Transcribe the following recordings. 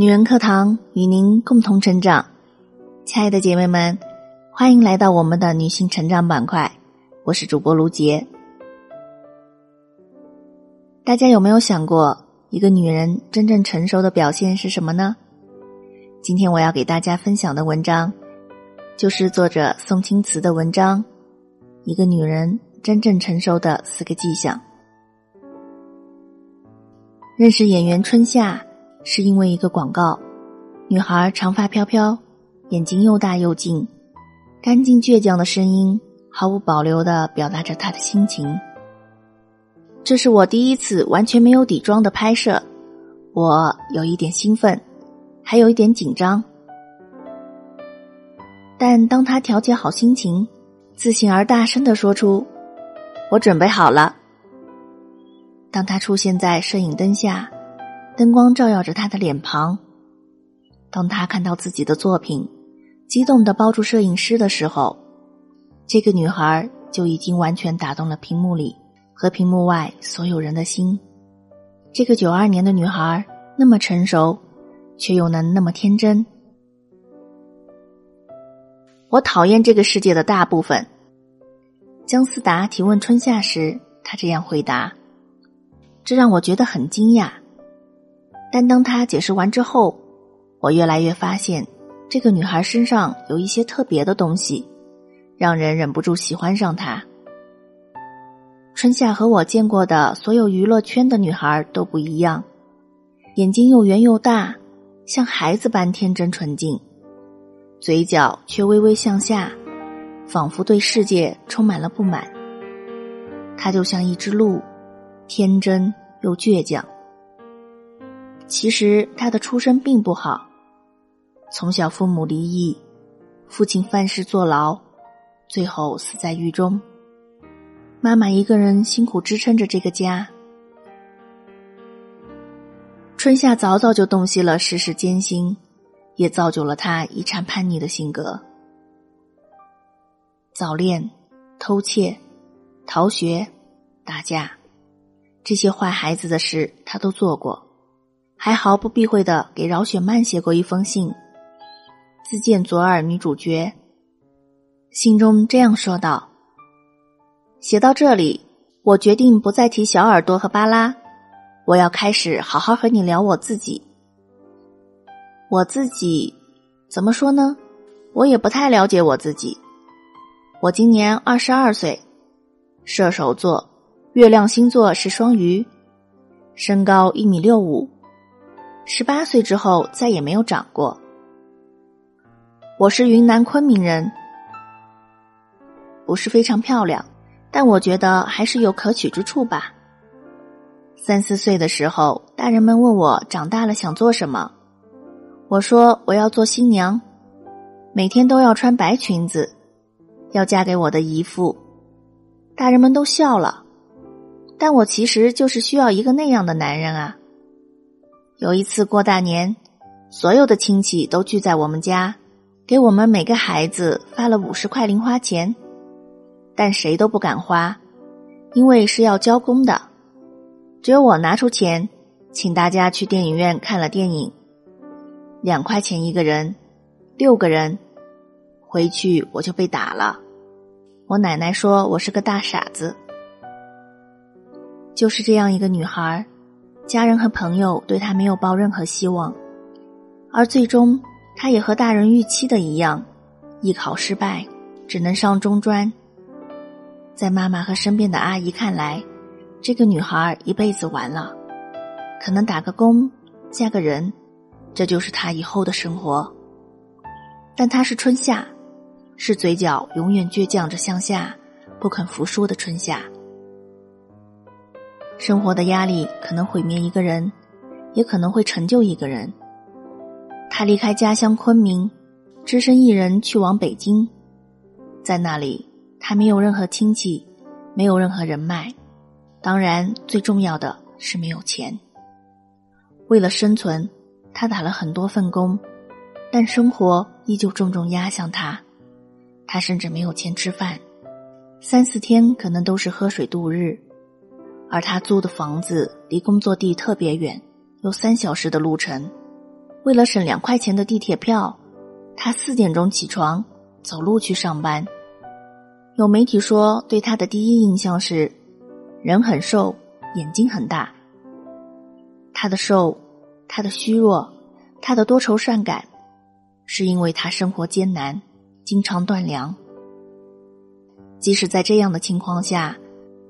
女人课堂与您共同成长，亲爱的姐妹们，欢迎来到我们的女性成长板块。我是主播卢杰。大家有没有想过，一个女人真正成熟的表现是什么呢？今天我要给大家分享的文章，就是作者宋青瓷的文章《一个女人真正成熟的四个迹象》。认识演员春夏。是因为一个广告，女孩长发飘飘，眼睛又大又近，干净倔强的声音毫无保留的表达着她的心情。这是我第一次完全没有底妆的拍摄，我有一点兴奋，还有一点紧张。但当她调节好心情，自信而大声的说出：“我准备好了。”当她出现在摄影灯下。灯光照耀着她的脸庞。当她看到自己的作品，激动的抱住摄影师的时候，这个女孩就已经完全打动了屏幕里和屏幕外所有人的心。这个九二年的女孩那么成熟，却又能那么天真。我讨厌这个世界的大部分。姜思达提问春夏时，他这样回答，这让我觉得很惊讶。但当他解释完之后，我越来越发现，这个女孩身上有一些特别的东西，让人忍不住喜欢上她。春夏和我见过的所有娱乐圈的女孩都不一样，眼睛又圆又大，像孩子般天真纯净，嘴角却微微向下，仿佛对世界充满了不满。她就像一只鹿，天真又倔强。其实他的出身并不好，从小父母离异，父亲犯事坐牢，最后死在狱中。妈妈一个人辛苦支撑着这个家。春夏早早就洞悉了世事艰辛，也造就了他一产叛逆的性格。早恋、偷窃、逃学、打架，这些坏孩子的事他都做过。还毫不避讳的给饶雪漫写过一封信，自荐左耳女主角。信中这样说道：“写到这里，我决定不再提小耳朵和巴拉，我要开始好好和你聊我自己。我自己怎么说呢？我也不太了解我自己。我今年二十二岁，射手座，月亮星座是双鱼，身高一米六五。”十八岁之后再也没有长过。我是云南昆明人，不是非常漂亮，但我觉得还是有可取之处吧。三四岁的时候，大人们问我长大了想做什么，我说我要做新娘，每天都要穿白裙子，要嫁给我的姨父。大人们都笑了，但我其实就是需要一个那样的男人啊。有一次过大年，所有的亲戚都聚在我们家，给我们每个孩子发了五十块零花钱，但谁都不敢花，因为是要交工的。只有我拿出钱，请大家去电影院看了电影，两块钱一个人，六个人，回去我就被打了。我奶奶说我是个大傻子。就是这样一个女孩。家人和朋友对他没有抱任何希望，而最终他也和大人预期的一样，艺考失败，只能上中专。在妈妈和身边的阿姨看来，这个女孩一辈子完了，可能打个工，嫁个人，这就是她以后的生活。但她是春夏，是嘴角永远倔强着向下，不肯服输的春夏。生活的压力可能毁灭一个人，也可能会成就一个人。他离开家乡昆明，只身一人去往北京，在那里，他没有任何亲戚，没有任何人脉，当然，最重要的是没有钱。为了生存，他打了很多份工，但生活依旧重重压向他。他甚至没有钱吃饭，三四天可能都是喝水度日。而他租的房子离工作地特别远，有三小时的路程。为了省两块钱的地铁票，他四点钟起床走路去上班。有媒体说，对他的第一印象是人很瘦，眼睛很大。他的瘦，他的虚弱，他的多愁善感，是因为他生活艰难，经常断粮。即使在这样的情况下，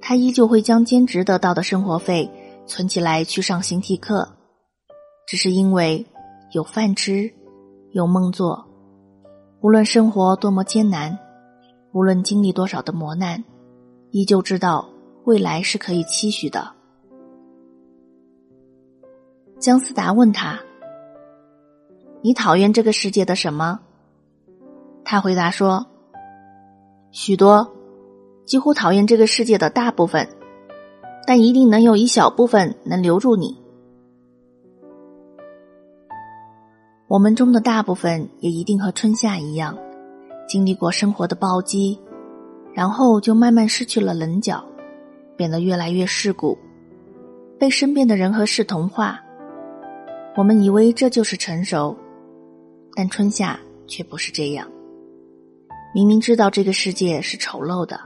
他依旧会将兼职得到的生活费存起来去上形体课，只是因为有饭吃，有梦做。无论生活多么艰难。无论经历多少的磨难，依旧知道未来是可以期许的。姜思达问他：“你讨厌这个世界的什么？”他回答说：“许多，几乎讨厌这个世界的大部分，但一定能有一小部分能留住你。我们中的大部分也一定和春夏一样。”经历过生活的暴击，然后就慢慢失去了棱角，变得越来越世故，被身边的人和事同化。我们以为这就是成熟，但春夏却不是这样。明明知道这个世界是丑陋的，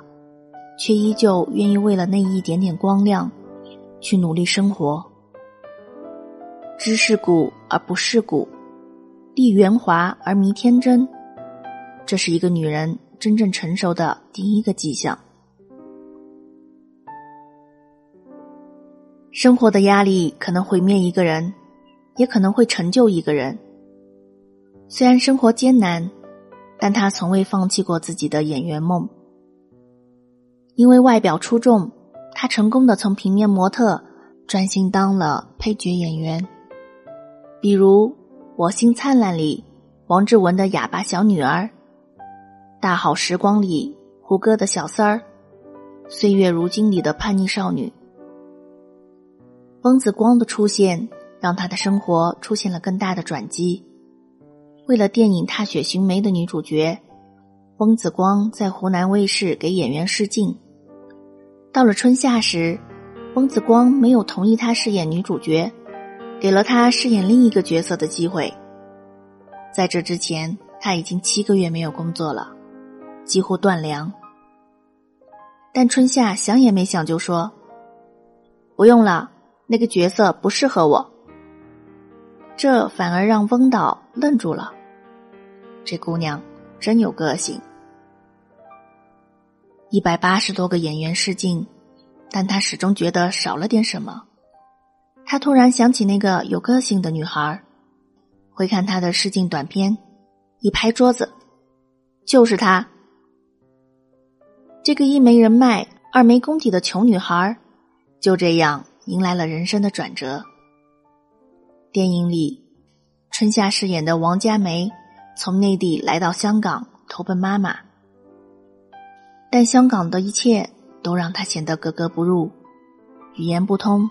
却依旧愿意为了那一点点光亮，去努力生活。知世故而不世故，立圆滑而迷天真。这是一个女人真正成熟的第一个迹象。生活的压力可能毁灭一个人，也可能会成就一个人。虽然生活艰难，但她从未放弃过自己的演员梦。因为外表出众，他成功的从平面模特转型当了配角演员。比如《我心灿烂》里王志文的哑巴小女儿。大好时光里，胡歌的小三儿；岁月如金里的叛逆少女。翁子光的出现，让他的生活出现了更大的转机。为了电影《踏雪寻梅》的女主角，翁子光在湖南卫视给演员试镜。到了春夏时，翁子光没有同意他饰演女主角，给了他饰演另一个角色的机会。在这之前，他已经七个月没有工作了。几乎断粮，但春夏想也没想就说：“不用了，那个角色不适合我。”这反而让翁导愣住了。这姑娘真有个性。一百八十多个演员试镜，但他始终觉得少了点什么。他突然想起那个有个性的女孩，回看她的试镜短片，一拍桌子：“就是她。”这个一没人脉、二没功底的穷女孩，就这样迎来了人生的转折。电影里，春夏饰演的王佳梅从内地来到香港投奔妈妈，但香港的一切都让他显得格格不入，语言不通，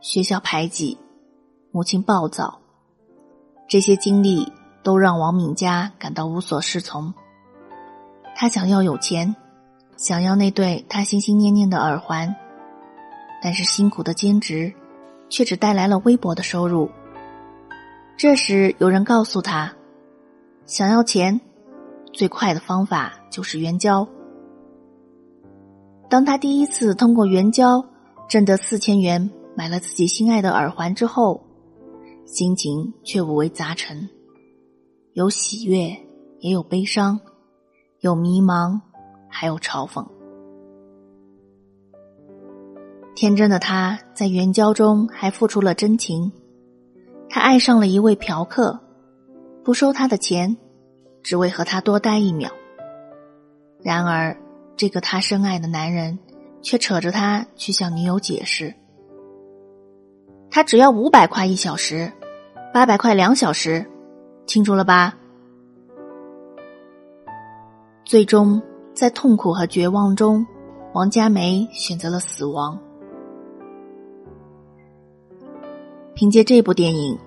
学校排挤，母亲暴躁，这些经历都让王敏佳感到无所适从。他想要有钱。想要那对他心心念念的耳环，但是辛苦的兼职，却只带来了微薄的收入。这时有人告诉他，想要钱，最快的方法就是援交。当他第一次通过援交挣得四千元买了自己心爱的耳环之后，心情却五味杂陈，有喜悦，也有悲伤，有迷茫。还有嘲讽。天真的他在援交中还付出了真情，他爱上了一位嫖客，不收他的钱，只为和他多待一秒。然而，这个他深爱的男人却扯着他去向女友解释：“他只要五百块一小时，八百块两小时，清楚了吧？”最终。在痛苦和绝望中，王佳梅选择了死亡。凭借这部电影，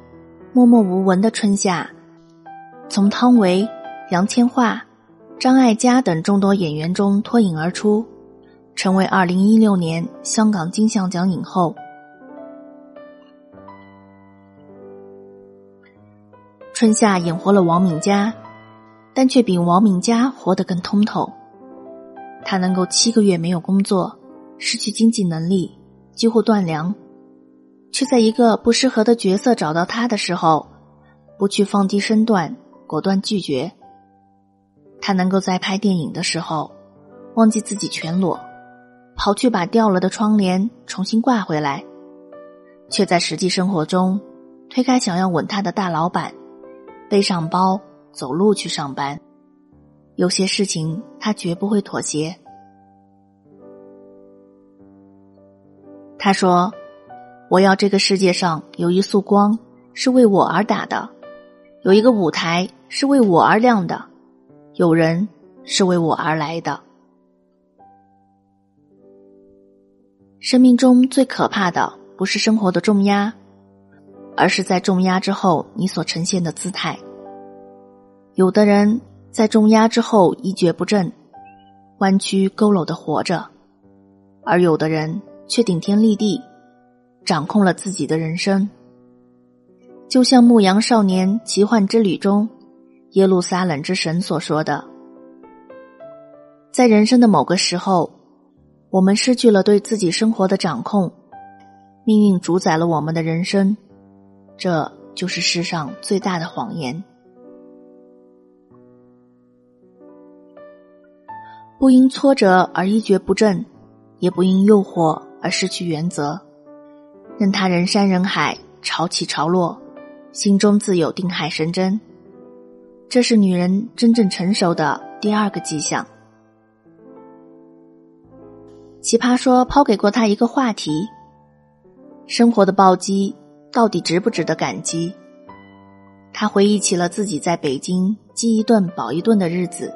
默默无闻的春夏，从汤唯、杨千嬅、张艾嘉等众多演员中脱颖而出，成为二零一六年香港金像奖影后。春夏演活了王敏佳，但却比王敏佳活得更通透。他能够七个月没有工作，失去经济能力，几乎断粮，却在一个不适合的角色找到他的时候，不去放低身段，果断拒绝。他能够在拍电影的时候，忘记自己全裸，跑去把掉了的窗帘重新挂回来，却在实际生活中推开想要吻他的大老板，背上包走路去上班。有些事情他绝不会妥协。他说：“我要这个世界上有一束光是为我而打的，有一个舞台是为我而亮的，有人是为我而来的。生命中最可怕的不是生活的重压，而是在重压之后你所呈现的姿态。有的人。”在重压之后一蹶不振，弯曲佝偻的活着，而有的人却顶天立地，掌控了自己的人生。就像《牧羊少年奇幻之旅》中耶路撒冷之神所说的：“在人生的某个时候，我们失去了对自己生活的掌控，命运主宰了我们的人生，这就是世上最大的谎言。”不因挫折而一蹶不振，也不因诱惑而失去原则，任他人山人海，潮起潮落，心中自有定海神针。这是女人真正成熟的第二个迹象。奇葩说抛给过他一个话题：生活的暴击到底值不值得感激？他回忆起了自己在北京饥一顿饱一顿的日子。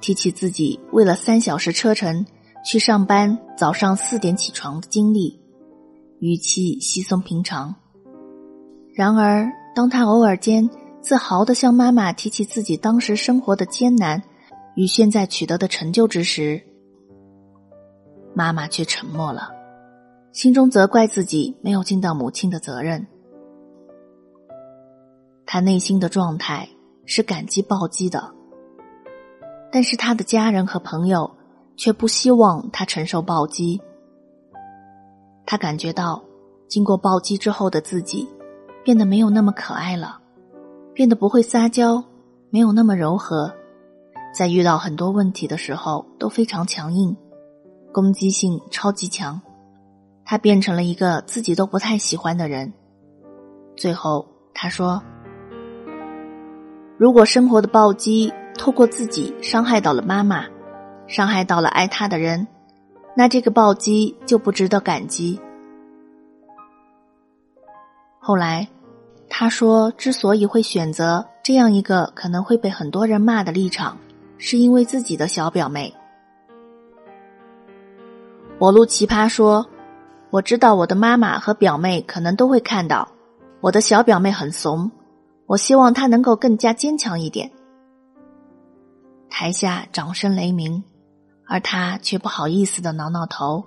提起自己为了三小时车程去上班，早上四点起床的经历，语气稀松平常。然而，当他偶尔间自豪的向妈妈提起自己当时生活的艰难与现在取得的成就之时，妈妈却沉默了，心中责怪自己没有尽到母亲的责任。他内心的状态是感激暴击的。但是他的家人和朋友却不希望他承受暴击。他感觉到，经过暴击之后的自己，变得没有那么可爱了，变得不会撒娇，没有那么柔和，在遇到很多问题的时候都非常强硬，攻击性超级强。他变成了一个自己都不太喜欢的人。最后他说：“如果生活的暴击。”透过自己伤害到了妈妈，伤害到了爱他的人，那这个暴击就不值得感激。后来，他说，之所以会选择这样一个可能会被很多人骂的立场，是因为自己的小表妹。我录奇葩说，我知道我的妈妈和表妹可能都会看到，我的小表妹很怂，我希望她能够更加坚强一点。台下掌声雷鸣，而他却不好意思的挠挠头，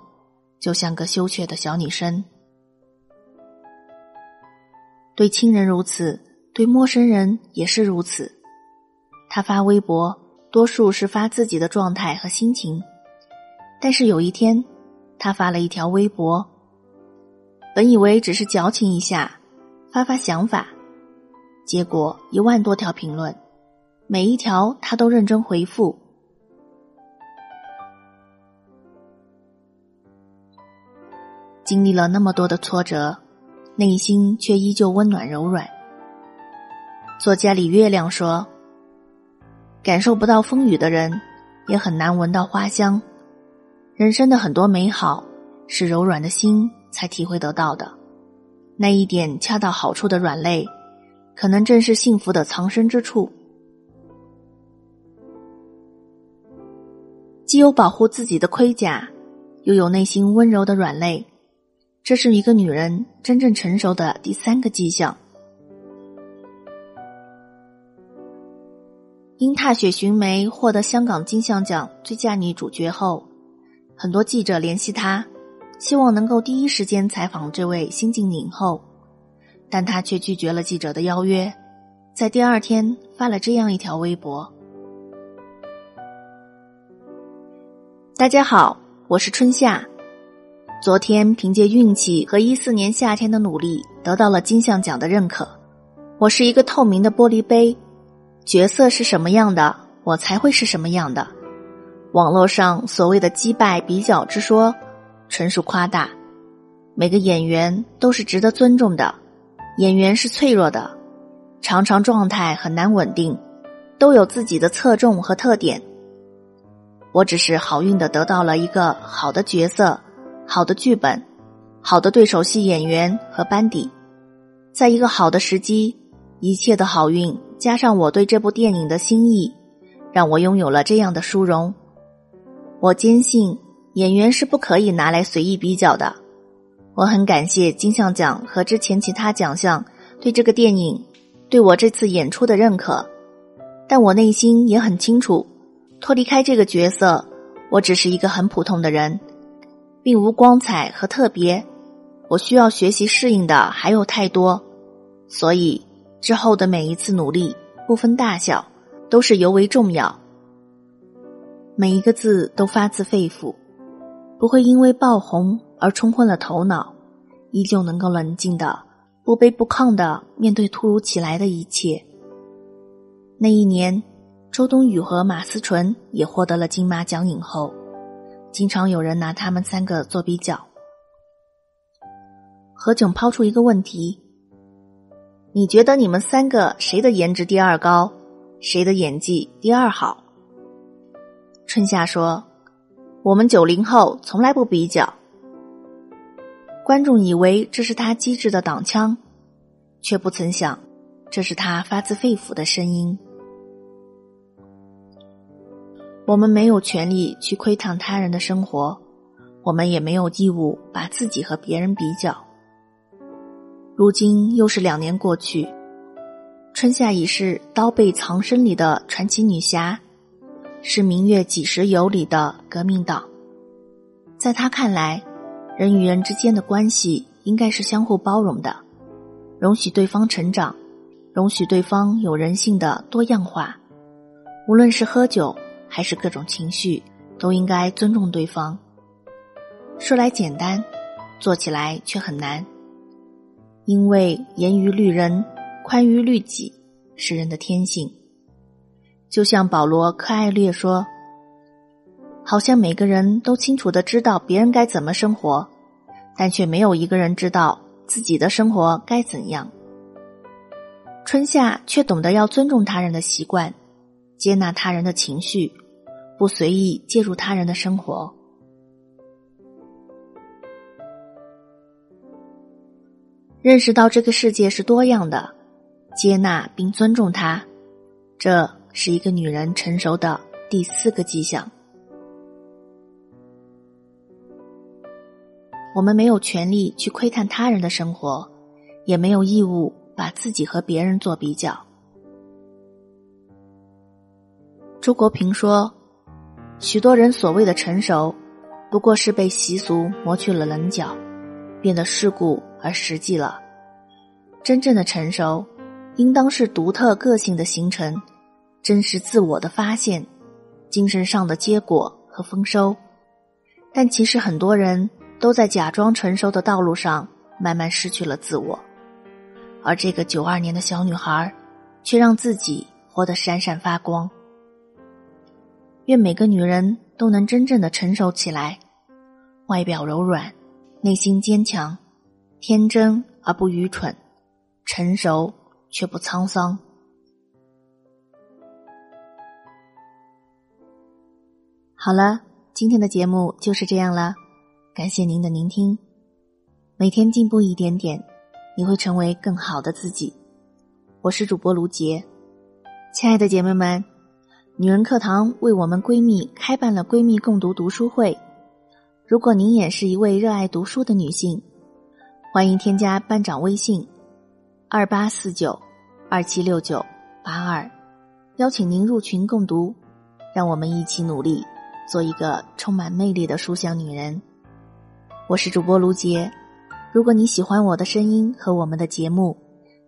就像个羞怯的小女生。对亲人如此，对陌生人也是如此。他发微博，多数是发自己的状态和心情，但是有一天，他发了一条微博，本以为只是矫情一下，发发想法，结果一万多条评论。每一条他都认真回复，经历了那么多的挫折，内心却依旧温暖柔软。作家李月亮说：“感受不到风雨的人，也很难闻到花香。人生的很多美好，是柔软的心才体会得到的。那一点恰到好处的软肋，可能正是幸福的藏身之处。”既有保护自己的盔甲，又有内心温柔的软肋，这是一个女人真正成熟的第三个迹象。因《踏雪寻梅》获得香港金像奖最佳女主角后，很多记者联系她，希望能够第一时间采访这位新晋影后，但她却拒绝了记者的邀约，在第二天发了这样一条微博：“大家好，我是春夏。昨天凭借运气和一四年夏天的努力，得到了金像奖的认可。我是一个透明的玻璃杯，角色是什么样的，我才会是什么样的。网络上所谓的击败比较之说，纯属夸大。每个演员都是值得尊重的，演员是脆弱的。”常常状态很难稳定，都有自己的侧重和特点。我只是好运的得到了一个好的角色、好的剧本、好的对手戏演员和班底，在一个好的时机，一切的好运加上我对这部电影的心意，让我拥有了这样的殊荣。我坚信演员是不可以拿来随意比较的。我很感谢金像奖和之前其他奖项对这个电影。对我这次演出的认可，但我内心也很清楚，脱离开这个角色，我只是一个很普通的人，并无光彩和特别。我需要学习适应的还有太多，所以之后的每一次努力，不分大小，都是尤为重要。每一个字都发自肺腑，不会因为爆红而冲昏了头脑，依旧能够冷静的。不卑不亢的面对突如其来的一切。那一年，周冬雨和马思纯也获得了金马奖影后，经常有人拿他们三个做比较。何炅抛出一个问题：“你觉得你们三个谁的颜值第二高，谁的演技第二好？”春夏说：“我们九零后从来不比较。”观众以为这是他机智的挡枪，却不曾想，这是他发自肺腑的声音。我们没有权利去窥探他人的生活，我们也没有义务把自己和别人比较。如今又是两年过去，春夏已是刀背藏身里的传奇女侠，是明月几时有里的革命党，在他看来。人与人之间的关系应该是相互包容的，容许对方成长，容许对方有人性的多样化。无论是喝酒还是各种情绪，都应该尊重对方。说来简单，做起来却很难，因为严于律人，宽于律己是人的天性。就像保罗·柯艾略说。好像每个人都清楚的知道别人该怎么生活，但却没有一个人知道自己的生活该怎样。春夏却懂得要尊重他人的习惯，接纳他人的情绪，不随意介入他人的生活。认识到这个世界是多样的，接纳并尊重它，这是一个女人成熟的第四个迹象。我们没有权利去窥探他人的生活，也没有义务把自己和别人做比较。朱国平说：“许多人所谓的成熟，不过是被习俗磨去了棱角，变得世故而实际了。真正的成熟，应当是独特个性的形成，真实自我的发现，精神上的结果和丰收。但其实很多人。”都在假装成熟的道路上慢慢失去了自我，而这个九二年的小女孩，却让自己活得闪闪发光。愿每个女人都能真正的成熟起来，外表柔软，内心坚强，天真而不愚蠢，成熟却不沧桑。好了，今天的节目就是这样了。感谢您的聆听，每天进步一点点，你会成为更好的自己。我是主播卢杰，亲爱的姐妹们，女人课堂为我们闺蜜开办了闺蜜共读读书会。如果您也是一位热爱读书的女性，欢迎添加班长微信二八四九二七六九八二，邀请您入群共读，让我们一起努力，做一个充满魅力的书香女人。我是主播卢杰，如果你喜欢我的声音和我们的节目，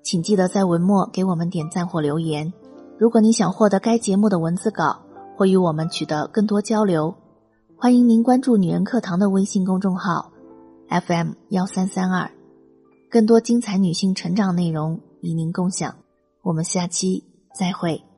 请记得在文末给我们点赞或留言。如果你想获得该节目的文字稿或与我们取得更多交流，欢迎您关注“女人课堂”的微信公众号 FM 幺三三二，更多精彩女性成长内容与您共享。我们下期再会。